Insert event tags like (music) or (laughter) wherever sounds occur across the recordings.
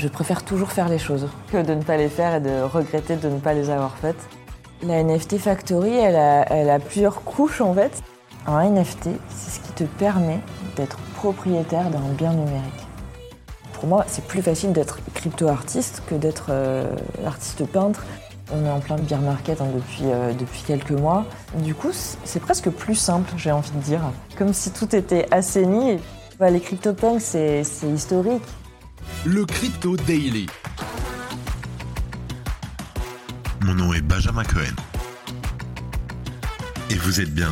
Je préfère toujours faire les choses que de ne pas les faire et de regretter de ne pas les avoir faites. La NFT Factory, elle a, plusieurs couches en fait. Un NFT, c'est ce qui te permet d'être propriétaire d'un bien numérique. Pour moi, c'est plus facile d'être crypto-artiste que d'être euh, artiste peintre. On est en plein beer market hein, depuis, euh, depuis quelques mois. Du coup, c'est presque plus simple, j'ai envie de dire. Comme si tout était assaini. Bah, les CryptoPunks, c'est historique. Le Crypto Daily. Mon nom est Benjamin Cohen. Et vous êtes bien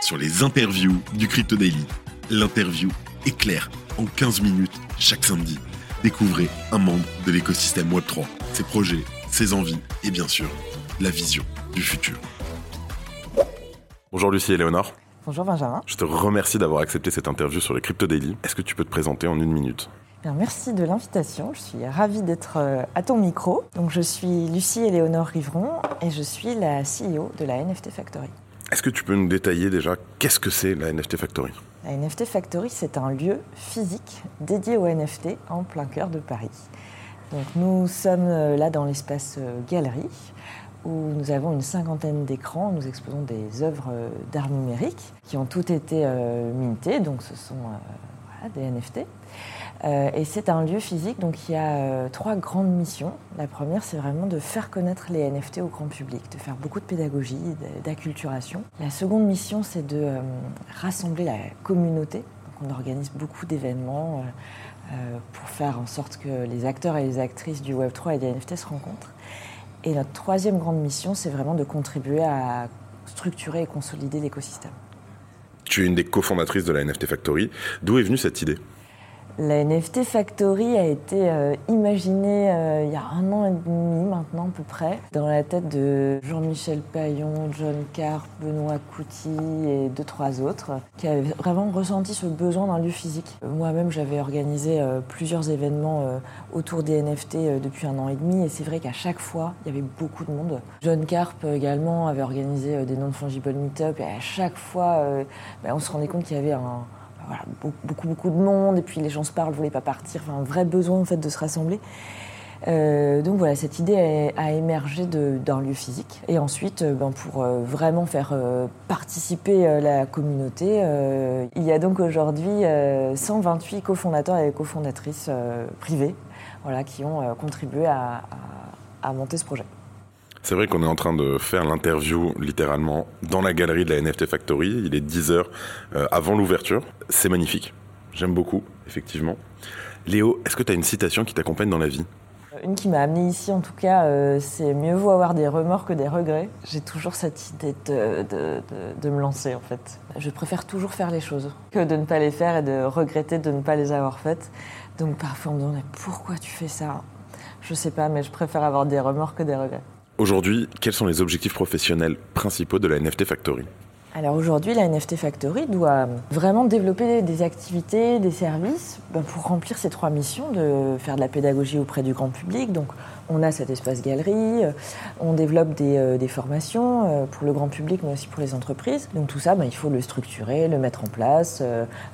sur les interviews du Crypto Daily. L'interview est claire en 15 minutes chaque samedi. Découvrez un membre de l'écosystème Web3, ses projets, ses envies et bien sûr la vision du futur. Bonjour Lucie et Léonore. Bonjour Benjamin. Je te remercie d'avoir accepté cette interview sur le Crypto Daily. Est-ce que tu peux te présenter en une minute? Merci de l'invitation. Je suis ravie d'être euh, à ton micro. Donc, je suis Lucie Éléonore Rivron et je suis la CEO de la NFT Factory. Est-ce que tu peux nous détailler déjà qu'est-ce que c'est la NFT Factory? La NFT Factory, c'est un lieu physique dédié aux NFT en plein cœur de Paris. Donc, nous sommes euh, là dans l'espace euh, galerie où nous avons une cinquantaine d'écrans. Nous exposons des œuvres euh, d'art numérique qui ont toutes été euh, mintées, donc ce sont euh, des NFT. et c'est un lieu physique, donc il y a trois grandes missions. La première, c'est vraiment de faire connaître les NFT au grand public, de faire beaucoup de pédagogie, d'acculturation. La seconde mission, c'est de rassembler la communauté. On organise beaucoup d'événements pour faire en sorte que les acteurs et les actrices du Web3 et des NFT se rencontrent. Et notre troisième grande mission, c'est vraiment de contribuer à structurer et consolider l'écosystème. Tu es une des cofondatrices de la NFT Factory. D'où est venue cette idée? La NFT Factory a été euh, imaginée euh, il y a un an et demi maintenant à peu près, dans la tête de Jean-Michel Payon, John Carp, Benoît Couty et deux, trois autres, qui avaient vraiment ressenti ce besoin d'un lieu physique. Moi-même, j'avais organisé euh, plusieurs événements autour des NFT depuis un an et demi, et c'est vrai qu'à chaque fois, il y avait beaucoup de monde. John Carp également avait organisé des non-fungible meet-up, et à chaque fois, ben, on se rendait compte qu'il y avait un beaucoup, de monde, et puis les gens se parlent, ne voulaient pas partir, enfin, un vrai besoin de se rassembler. Euh, donc voilà, cette idée a, émergé d'un lieu physique. Et ensuite, euh, ben, pour euh, vraiment faire participer la communauté, il y a donc aujourd'hui 128 cofondateurs et cofondatrices privés voilà, qui ont contribué à monter ce projet. C'est vrai qu'on est en train de faire l'interview littéralement dans la galerie de la NFT Factory. Il est 10h euh, avant l'ouverture. C'est magnifique. J'aime beaucoup, effectivement. Léo, est-ce que tu as une citation qui t'accompagne dans la vie? Une qui m'a amené ici, en tout cas, euh, c'est mieux vaut avoir des remords que des regrets. J'ai toujours cette idée de, de, me lancer, en fait. Je préfère toujours faire les choses que de ne pas les faire et de regretter de ne pas les avoir faites. Donc parfois on me demande pourquoi tu fais ça? Je sais pas, mais je préfère avoir des remords que des regrets. Aujourd'hui, quels sont les objectifs professionnels principaux de la NFT Factory? Alors aujourd'hui, la NFT Factory doit vraiment développer des activités, des services ben, pour remplir ces trois missions, de faire de la pédagogie auprès du grand public. Donc on a cet espace galerie, euh, on développe des, euh, formations euh, pour le grand public mais aussi pour les entreprises. Donc tout ça, ben, il faut le structurer, le mettre en place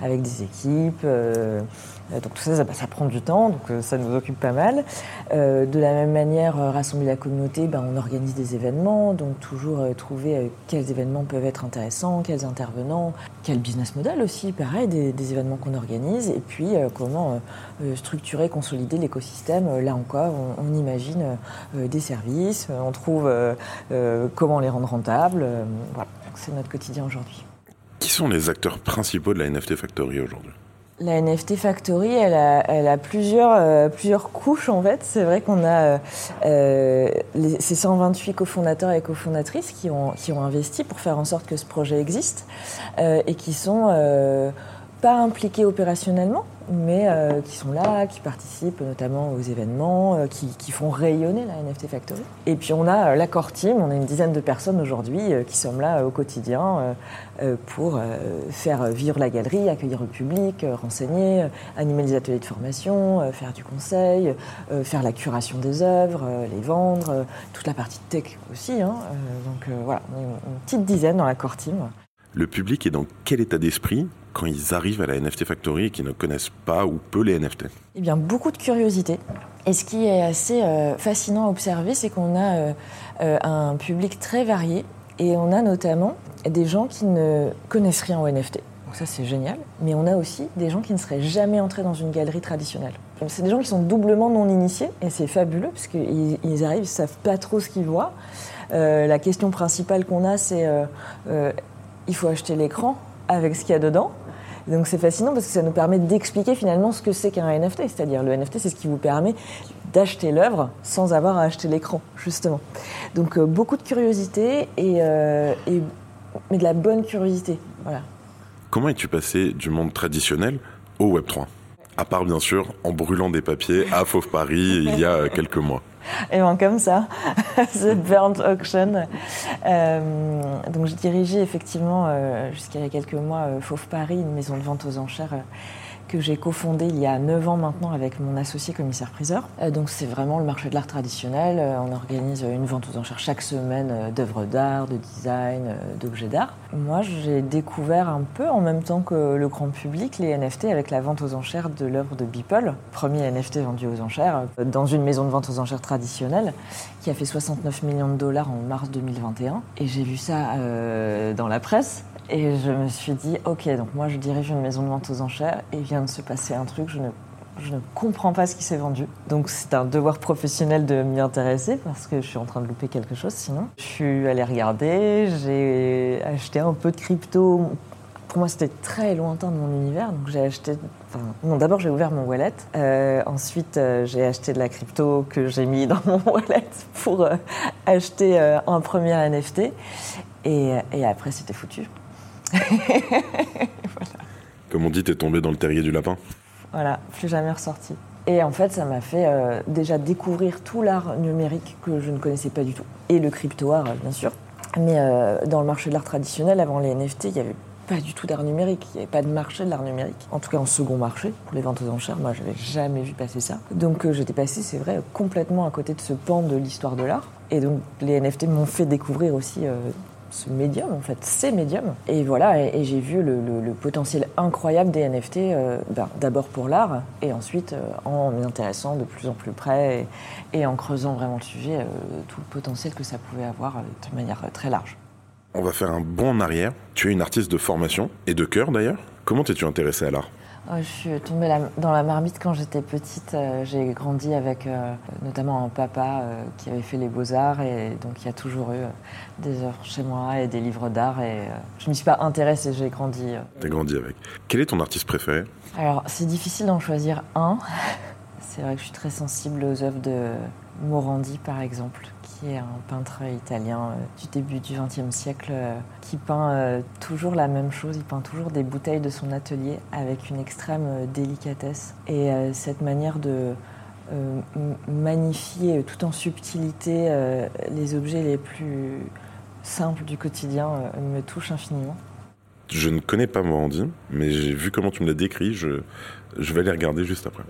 avec des équipes. Donc tout ça, ça, prend du temps, donc ça nous occupe pas mal. de la même manière, rassembler la communauté, ben, on organise des événements, donc toujours trouver quels événements peuvent être intéressants, quels intervenants, quel business model aussi, pareil, des, événements qu'on organise, et puis comment structurer, consolider l'écosystème. Là encore, on imagine euh, des services, euh, on trouve euh, comment les rendre rentables. voilà, c'est notre quotidien aujourd'hui. Qui sont les acteurs principaux de la NFT Factory aujourd'hui? La NFT Factory, elle a, plusieurs, plusieurs couches en fait. C'est vrai qu'on a ces 128 cofondateurs et cofondatrices qui ont, qui ont investi pour faire en sorte que ce projet existe et qui sont pas impliqués opérationnellement, mais euh, qui sont là, qui participent notamment aux événements, euh, qui, font rayonner la NFT Factory. Et puis on a euh, l'accord team, on a une dizaine de personnes aujourd'hui qui sommes là au quotidien pour faire vivre la galerie, accueillir le public, renseigner, animer les ateliers de formation, faire du conseil, faire la curation des œuvres, les vendre, toute la partie tech aussi. Hein. donc voilà, une, une petite dizaine dans l'accord team. Le public est dans quel état d'esprit quand ils arrivent à la NFT Factory et qu'ils ne connaissent pas ou peu les NFT Eh bien, beaucoup de curiosité. Et ce qui est assez euh, fascinant à observer, c'est qu'on a euh, euh, un public très varié et on a notamment des gens qui ne connaissent rien au NFT. Donc ça, c'est génial. Mais on a aussi des gens qui ne seraient jamais entrés dans une galerie traditionnelle. C'est des gens qui sont doublement non initiés et c'est fabuleux parce qu'ils ils arrivent, ils savent pas trop ce qu'ils voient. la question principale qu'on a, c'est il faut acheter l'écran avec ce qu'il y a dedans. Donc c'est fascinant parce que ça nous permet d'expliquer finalement ce que c'est qu'un NFT. C'est-à-dire le NFT, c'est ce qui vous permet d'acheter l'œuvre sans avoir à acheter l'écran, justement. Donc euh, beaucoup de curiosité euh, et, mais de la bonne curiosité. Voilà. Comment es-tu passé du monde traditionnel au Web 3 À part bien sûr en brûlant des papiers à Fauve Paris il y a quelques mois. Et bon, comme ça, (laughs) The (laughs) Burnt Auction. Euh, donc, je dirigeais effectivement, euh, jusqu'à il y a quelques mois, euh, Fauve Paris, une maison de vente aux enchères que j'ai cofondé il y a 9 ans maintenant avec mon associé commissaire-priseur. Euh, donc c'est vraiment le marché de l'art traditionnel. Euh, on organise une vente aux enchères chaque semaine euh, d'œuvres d'art, de design, d'objets d'art. Moi, j'ai découvert un peu en même temps que le grand public les NFT avec la vente aux enchères de l'œuvre de Beeple, premier NFT vendu aux enchères dans une maison de vente aux enchères traditionnelle qui a fait 69 millions de dollars en mars 2021. Et j'ai vu ça dans la presse et je me suis dit, ok, donc moi je dirige une maison de vente aux enchères et il vient de se passer un truc, je ne, je ne comprends pas ce qui s'est vendu. Donc c'est un devoir professionnel de m'y intéresser parce que je suis en train de louper quelque chose sinon. Je suis allée regarder, j'ai acheté un peu de crypto. Pour moi, c'était très lointain de mon univers, donc j'ai acheté. Enfin, d'abord j'ai ouvert mon wallet. Euh, ensuite, euh, j'ai acheté de la crypto que j'ai mis dans mon (laughs) wallet pour euh, acheter un premier NFT. Et après, c'était foutu. (laughs) Comme on dit, t'es tombé dans le terrier du lapin Voilà, plus jamais ressorti. Et en fait, ça m'a fait euh, déjà découvrir tout l'art numérique que je ne connaissais pas du tout. Et le crypto-art, bien sûr. Mais euh, dans le marché de l'art traditionnel, avant les NFT, il n'y avait pas du tout d'art numérique. Il n'y avait pas de marché de l'art numérique. En tout cas, en second marché, pour les ventes aux enchères, moi, je n'avais jamais vu passer ça. Donc, euh, j'étais passé, c'est vrai, complètement à côté de ce pan de l'histoire de l'art. Et donc, les NFT m'ont fait découvrir aussi ce médium, en fait, ces médiums. Et voilà, et, j'ai vu le, potentiel incroyable des NFT, euh, ben, d'abord pour l'art, et ensuite euh, en m'y intéressant de plus en plus près et, en creusant vraiment le sujet, euh, tout le potentiel que ça pouvait avoir de manière très large. On va faire un bond en arrière. Tu es une artiste de formation et de cœur d'ailleurs. Comment t'es-tu intéressée à l'art? Je suis tombée dans la marmite quand j'étais petite. Euh, j'ai grandi avec euh, notamment un papa euh, qui avait fait les beaux-arts et donc il y a toujours eu des œuvres chez moi et des livres d'art et je ne me suis pas intéressée, j'ai grandi. T'as grandi avec. Quel est ton artiste préféré? Alors c'est difficile d'en choisir un. (laughs) C'est vrai que je suis très sensible aux œuvres de Morandi par exemple qui est un peintre italien euh, du début du XXe siècle, euh, qui peint euh, toujours la même chose. Il peint toujours des bouteilles de son atelier avec une extrême délicatesse. Et cette manière de magnifier tout en subtilité les objets les plus simples du quotidien me touche infiniment. Je ne connais pas Morandi, mais j'ai vu comment tu me l'as décrit. Je, je vais les regarder juste après.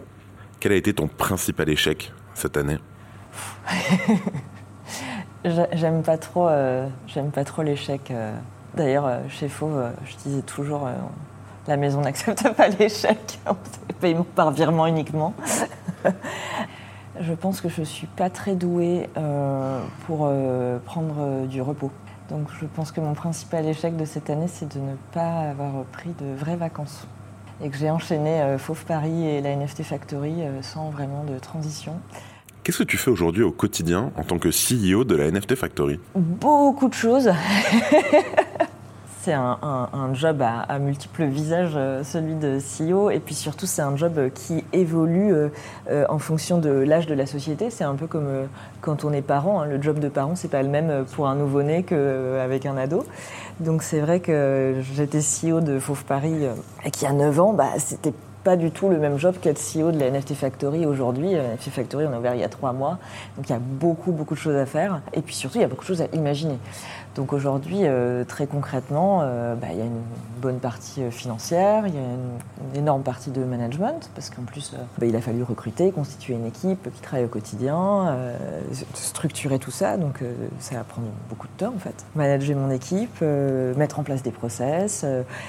Quel a été ton principal échec cette année? (laughs) J'aime pas trop, euh, j'aime pas trop l'échec. Euh. D'ailleurs, euh, chez Fauve, je disais toujours, la maison (laughs) n'accepte pas l'échec. (laughs) C'est paiement par virement uniquement. (laughs) je pense que je suis pas très douée pour prendre du repos. Donc, je pense que mon principal échec de cette année, c'est de ne pas avoir pris de vraies vacances et que j'ai enchaîné Fauve Paris et la NFT Factory sans vraiment de transition. Qu'est-ce que tu fais aujourd'hui au quotidien en tant que CEO de la NFT Factory? Beaucoup de choses. (laughs) c'est un, job à, multiples visages, euh, celui de CEO, et puis surtout c'est un job qui évolue euh, euh, en fonction de l'âge de la société. C'est un peu comme quand on est parent, hein. le job de parent c'est pas le même pour un nouveau-né qu'avec un ado. Donc c'est vrai que j'étais CEO de Fauve Paris et qui a 9 ans, bah, c'était pas du tout le même job qu'être CEO de la NFT Factory aujourd'hui. La NFT Factory, on a ouvert il y a trois mois, donc il y a beaucoup, beaucoup de choses à faire. Et puis surtout, il y a beaucoup de choses à imaginer. Donc aujourd'hui, euh, très concrètement, euh, bah, il y a une bonne partie euh, financière, il y a une, énorme partie de management, parce qu'en plus, bah, il a fallu recruter, constituer une équipe qui travaille au quotidien, structurer tout ça, donc ça va prendre beaucoup de temps en fait. Manager mon équipe, mettre en place des process,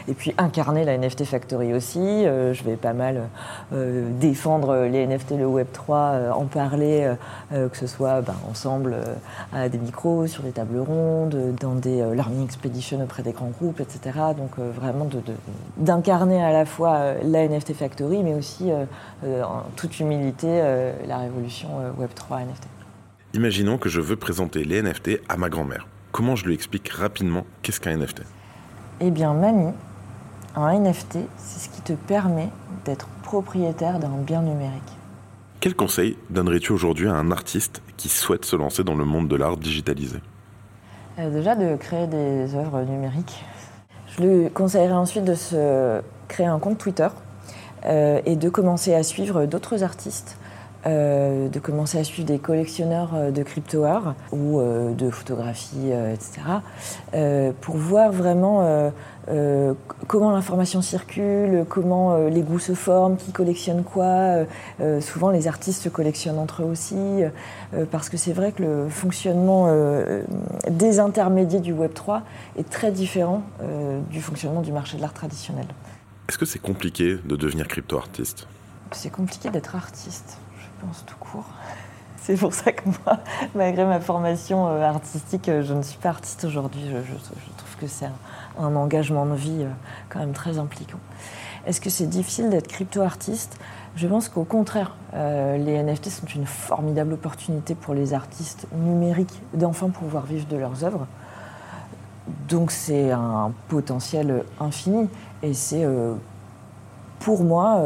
et puis incarner la NFT Factory aussi. Je vais pas mal défendre les NFT, le Web3, euh, en parler, que ce soit ben, ensemble à des micros, sur des tables rondes, dans des euh, learning expeditions auprès des grands groupes, etc. Donc euh, vraiment de- de- d'incarner à la fois euh, la NFT Factory, mais aussi euh, en toute humilité la révolution euh, Web3 NFT. Imaginons que je veux présenter les NFT à ma grand-mère. Comment je lui explique rapidement qu'est-ce qu'un NFT Eh bien, mamie, un NFT, c'est ce qui te permet d'être propriétaire d'un bien numérique. Quel conseil donnerais-tu aujourd'hui à un artiste qui souhaite se lancer dans le monde de l'art digitalisé? Euh, déjà de créer des œuvres numériques. Je lui conseillerais ensuite de se créer un compte Twitter euh, et de commencer à suivre d'autres artistes, euh, de commencer à suivre des collectionneurs euh, de crypto-art ou euh, de photographie, euh, etc., pour voir vraiment comment l'information circule, comment les goûts se forment, qui collectionne quoi. Souvent, les artistes se collectionnent entre eux aussi, parce que c'est vrai que le fonctionnement des intermédiaires du Web 3 est très différent du fonctionnement du marché de l'art traditionnel. Est-ce que c'est compliqué de devenir crypto-artiste? C'est compliqué d'être artiste, pense tout court. (laughs) C'est pour ça que moi, malgré ma formation euh, artistique, euh, je ne suis pas artiste aujourd'hui. Je, je- je trouve que c'est un, engagement de vie euh, quand même très impliquant. Est-ce que c'est difficile d'être crypto-artiste? Je pense qu'au contraire, les NFT sont une formidable opportunité pour les artistes numériques d'enfin pouvoir vivre de leurs œuvres. Donc c'est un potentiel infini et c'est pour moi,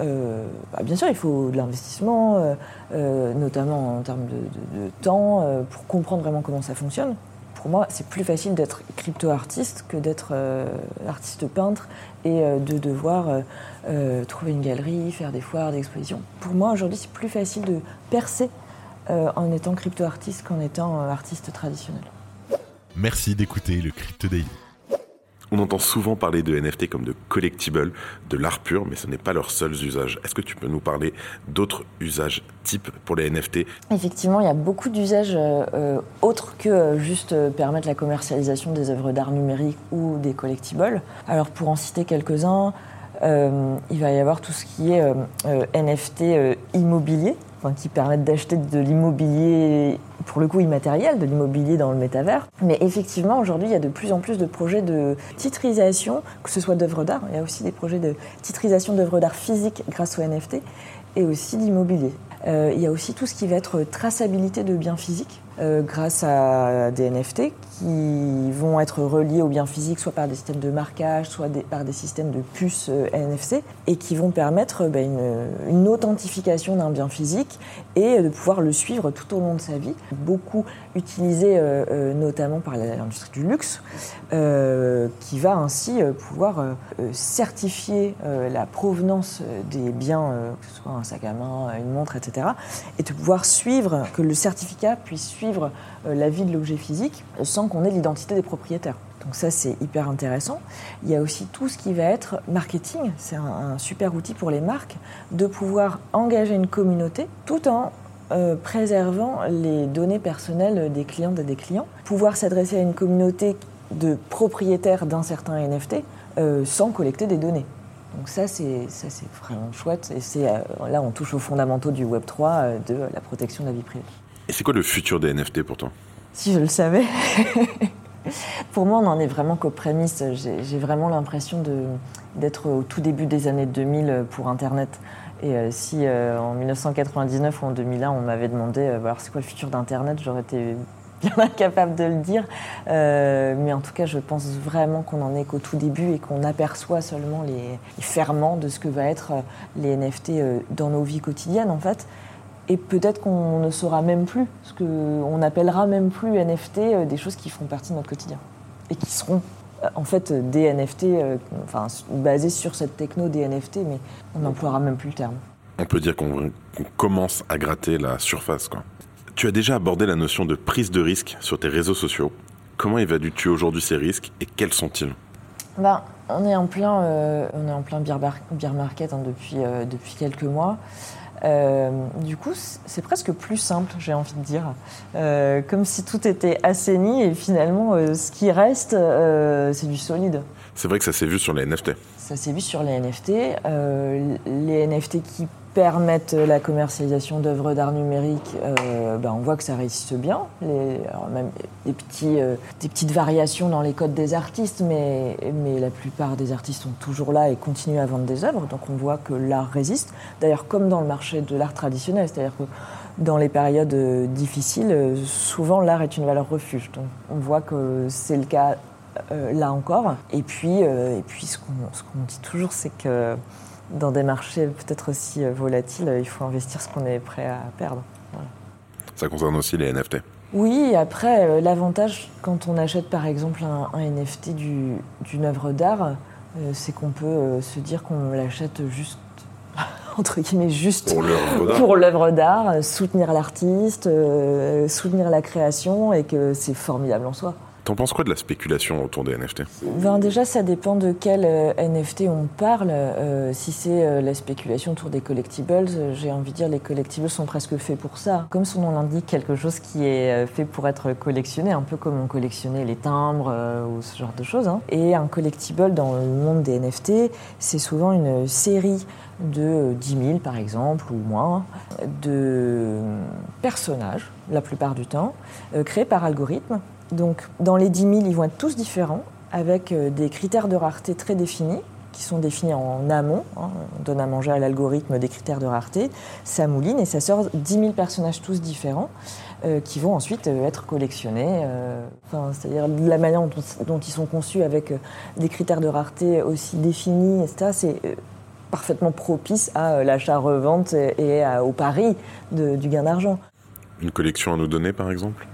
euh, bah, bien sûr, il faut de l'investissement, euh, euh, notamment en termes de, de- temps, pour comprendre vraiment comment ça fonctionne. Pour moi, c'est plus facile d'être crypto-artiste que d'être artiste peintre et de devoir trouver une galerie, faire des foires, des expositions. Pour moi, aujourd'hui, c'est plus facile de percer en étant crypto-artiste qu'en étant artiste traditionnel. Merci d'écouter le Crypto Daily. On entend souvent parler de NFT comme de collectibles, de l'art pur, mais ce n'est pas leurs seuls usages. Est-ce que tu peux nous parler d'autres usages types pour les NFT Effectivement, il y a beaucoup d'usages euh, autres que euh, juste euh, permettre la commercialisation des œuvres d'art numérique ou des collectibles. Alors pour en citer quelques-uns, il va y avoir tout ce qui est NFT immobilier, qui permettent d'acheter de l'immobilier, pour le coup immatériel, de l'immobilier dans le métavers. Mais effectivement, aujourd'hui, il y a de plus en plus de projets de titrisation, que ce soit d'œuvres d'art, il y a aussi des projets de titrisation d'œuvres d'art physiques grâce aux NFT, et aussi d'immobilier. Euh, il y a aussi tout ce qui va être traçabilité de biens physiques euh, grâce à des NFT qui vont être reliés aux biens physiques soit par des systèmes de marquage, soit par des systèmes de puces euh, NFC et qui vont permettre euh, ben, une, une authentification d'un bien physique et de pouvoir le suivre tout au long de sa vie. Beaucoup utilisé euh, euh, notamment par l'industrie du luxe euh, qui va ainsi pouvoir certifier la provenance des biens, que ce soit un sac à main, une montre, etc. Et de pouvoir suivre, que le certificat puisse suivre la vie de l'objet physique sans qu'on ait l'identité des propriétaires. Donc ça, c'est hyper intéressant. Il y a aussi tout ce qui va être marketing. C'est un super outil pour les marques de pouvoir engager une communauté tout en euh, préservant les données personnelles des clientes et des clients. Pouvoir s'adresser à une communauté de propriétaires d'un certain NFT euh, sans collecter des données. Donc ça, c'est ça, c'est vraiment chouette. Et c'est euh, là, on touche aux fondamentaux du Web 3 euh, de la protection de la vie privée. Et c'est quoi le futur des NFT pour toi? Si je le savais. (laughs) Pour moi, on en est vraiment qu'aux prémices. J'ai vraiment l'impression d'être au tout début des années 2000 pour Internet. Et euh, si euh, en 1999 ou en 2001, on m'avait demandé euh, alors c'est quoi le futur d'Internet, j'aurais été (laughs) bien incapable de le dire. Euh, mais en tout cas, je pense vraiment qu'on en est qu'au tout début et qu'on aperçoit seulement les, les ferments de ce que va être les NFT dans nos vies quotidiennes, en fait. Et peut-être qu'on ne saura même plus, ce qu'on appellera même plus NFT, des choses qui font partie de notre quotidien. Et qui seront en fait euh, des NFT, euh, enfin basés sur cette techno des NFT, mais on n'emploiera même plus le terme. On peut dire qu'on commence à gratter la surface. Quoi. Tu as déjà abordé la notion de prise de risque sur tes réseaux sociaux. Comment évalues-tu aujourd'hui ces risques et quels sont-ils? Ben, on est en plein, euh, on est en plein beer, market hein, depuis, euh, depuis quelques mois. Euh, du coup, c'est presque plus simple, j'ai envie de dire. comme si tout était assaini et finalement, ce qui reste, c'est du solide. C'est vrai que ça s'est vu sur les NFT. Ça s'est vu sur les NFT. les NFT qui permettent la commercialisation d'œuvres d'art numérique, euh, ben, on voit que ça résiste bien. Les, même des, petits, euh, des petites variations dans les codes des artistes, mais, mais la plupart des artistes sont toujours là et continuent à vendre des œuvres. Donc on voit que l'art résiste. D'ailleurs, comme dans le marché de l'art traditionnel, c'est-à-dire que dans les périodes euh, difficiles, souvent l'art est une valeur refuge. Donc on voit que c'est le cas là encore. Et puis, et puis ce qu'on dit toujours, c'est que dans des marchés peut-être aussi euh, volatiles, il faut investir ce qu'on est prêt à perdre. Ça concerne aussi les NFT Oui, après, euh, l'avantage quand on achète par exemple un, NFT d'une œuvre d'art, euh, c'est qu'on peut se dire qu'on l'achète juste (laughs) entre guillemets juste pour l'œuvre d'art, soutenir l'artiste, soutenir la création et que c'est formidable en soi. T'en penses quoi de la spéculation autour des NFT ben Déjà, ça dépend de quel euh, NFT on parle. Euh, si c'est euh, la spéculation autour des collectibles, j'ai envie de dire les collectibles sont presque faits pour ça. Comme son nom l'indique, quelque chose qui est fait pour être collectionné, un peu comme on collectionnait les timbres ou ce genre de choses. Hein. Et un collectible dans le monde des NFT, c'est souvent une série de 10 000 par exemple ou moins de personnages, la plupart du temps, créés par algorithme donc dans les 10 000, ils vont être tous différents, avec euh, des critères de rareté très définis, qui sont définis en amont. Hein. On donne à manger à l'algorithme des critères de rareté, ça mouline et ça sort 10 000 personnages tous différents. Euh, qui vont ensuite euh, être collectionnés. c'est-à-dire la manière dont, ils sont conçus avec des critères de rareté aussi définis, etc., c'est parfaitement propice à l'achat-revente et, au pari du gain d'argent. Une collection à nous donner, par exemple?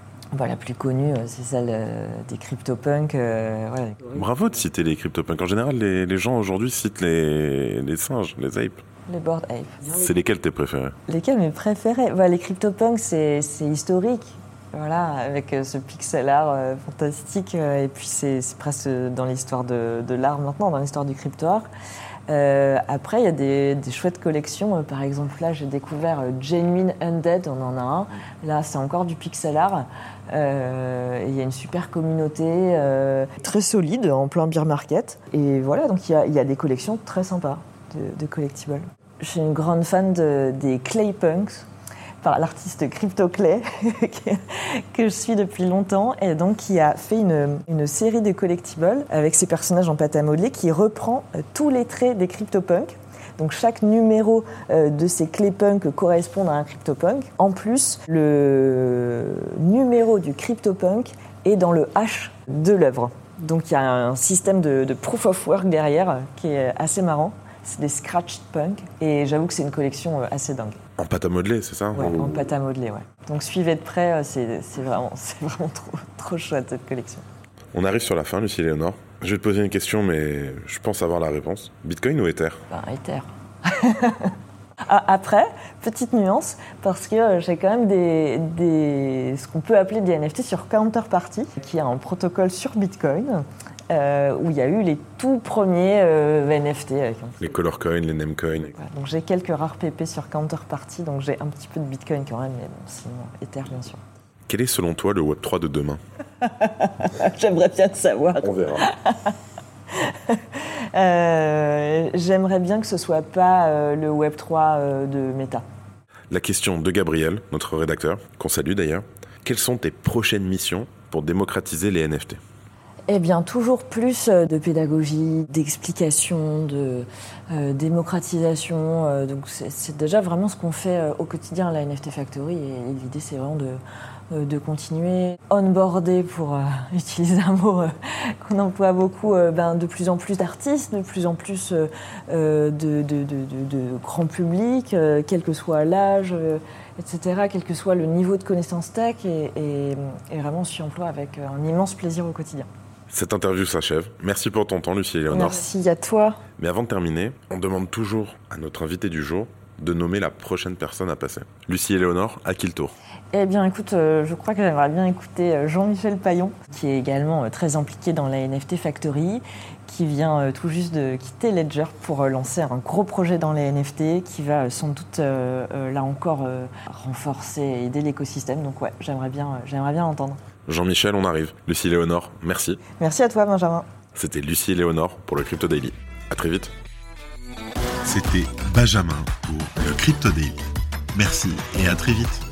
La plus connue, euh, c'est celle euh, des CryptoPunks. Euh, Bravo de citer les CryptoPunks. En général, les, gens aujourd'hui citent les, singes, les apes. Les board apes. C'est lesquels tes préférés? Lesquels mes préférés? Bah, Les CryptoPunks, c'est historique. Voilà, avec ce pixel art fantastique. et puis, c'est presque dans l'histoire de, de l'art maintenant, dans l'histoire du crypto art. Euh, après, il y a des, chouettes collections. Euh, par exemple, là, j'ai découvert euh, Genuine Undead, on en a un. Là, c'est encore du pixel art. Il y a une super communauté très solide en plein beer market. Et voilà, donc il y, a des collections très sympas de, de collectibles. Je suis une grande fan des clay punks par l'artiste Crypto Clay, (laughs) que je suis depuis longtemps, et donc qui a fait une, série de collectibles avec ses personnages en pâte à modeler qui reprend euh, tous les traits des CryptoPunks. Donc chaque numéro euh, de ces ClayPunks correspond à un CryptoPunk. En plus, le numéro du CryptoPunk est dans le H de l'œuvre. Donc il y a un système de, de proof of work derrière euh, qui est assez marrant. C'est des scratched punk et j'avoue que c'est une collection assez dingue. En pâte à modeler, c'est ça Ouais, en pâte à modeler, ouais. Donc suivez de près, euh, c'est vraiment, (laughs) vraiment trop, trop chouette cette collection. On arrive sur la fin, Lucie Léonore. Je vais te poser une question, mais je pense avoir la réponse. Bitcoin ou Ether? Ben, Ether. (laughs) Ah, après, petite nuance, parce que euh, j'ai quand même des, des ce qu'on peut appeler des NFT sur Counterparty, qui est un protocole sur Bitcoin, euh, où il y a eu les tout premiers euh, NFT. les color coins, les name coins. donc j'ai quelques rares PP sur Counterparty, donc j'ai un petit peu de Bitcoin quand même, mais bon, sinon Ether bien sûr. Quel est selon toi le Web3 de demain (laughs) J'aimerais bien te savoir. On verra. (laughs) Euh, j'aimerais bien que ce soit pas le Web3 de Meta. La question de Gabriel, notre rédacteur, qu'on salue d'ailleurs. Quelles sont tes prochaines missions pour démocratiser les NFT eh bien, toujours plus euh, de pédagogie, d'explication, de euh, démocratisation. Euh, donc, c'est déjà vraiment ce qu'on fait au quotidien à la NFT Factory. Et, l'idée, c'est vraiment de, de continuer. Onboarder, pour (laughs) utiliser un mot qu'on emploie beaucoup, ben, de plus en plus d'artistes, de plus en plus de, de, grand public, quel que soit l'âge etc., quel que soit le niveau de connaissance tech, et, et vraiment on s'y emploie avec un immense plaisir au quotidien. Cette interview s'achève. Merci pour ton temps, Lucie et Léonore. Merci à toi. Mais avant de terminer, on demande toujours à notre invité du jour de nommer la prochaine personne à passer. Lucie et Léonore, à qui le tour? Eh bien, écoute, euh, je crois que j'aimerais bien écouter euh, Jean-Michel Paillon, qui est également euh, très impliqué dans la NFT Factory, qui vient euh, tout juste de quitter Ledger pour lancer un gros projet dans les NFT, qui va sans doute, là encore, renforcer et aider l'écosystème. Donc ouais, j'aimerais bien, j'aimerais bien l'entendre. Jean-Michel, on arrive. Lucie et Léonore, merci. Merci à toi, Benjamin. C'était Lucie et Léonore pour le Crypto Daily. À très vite. C'était Benjamin pour le Crypto Daily. Merci et à très vite.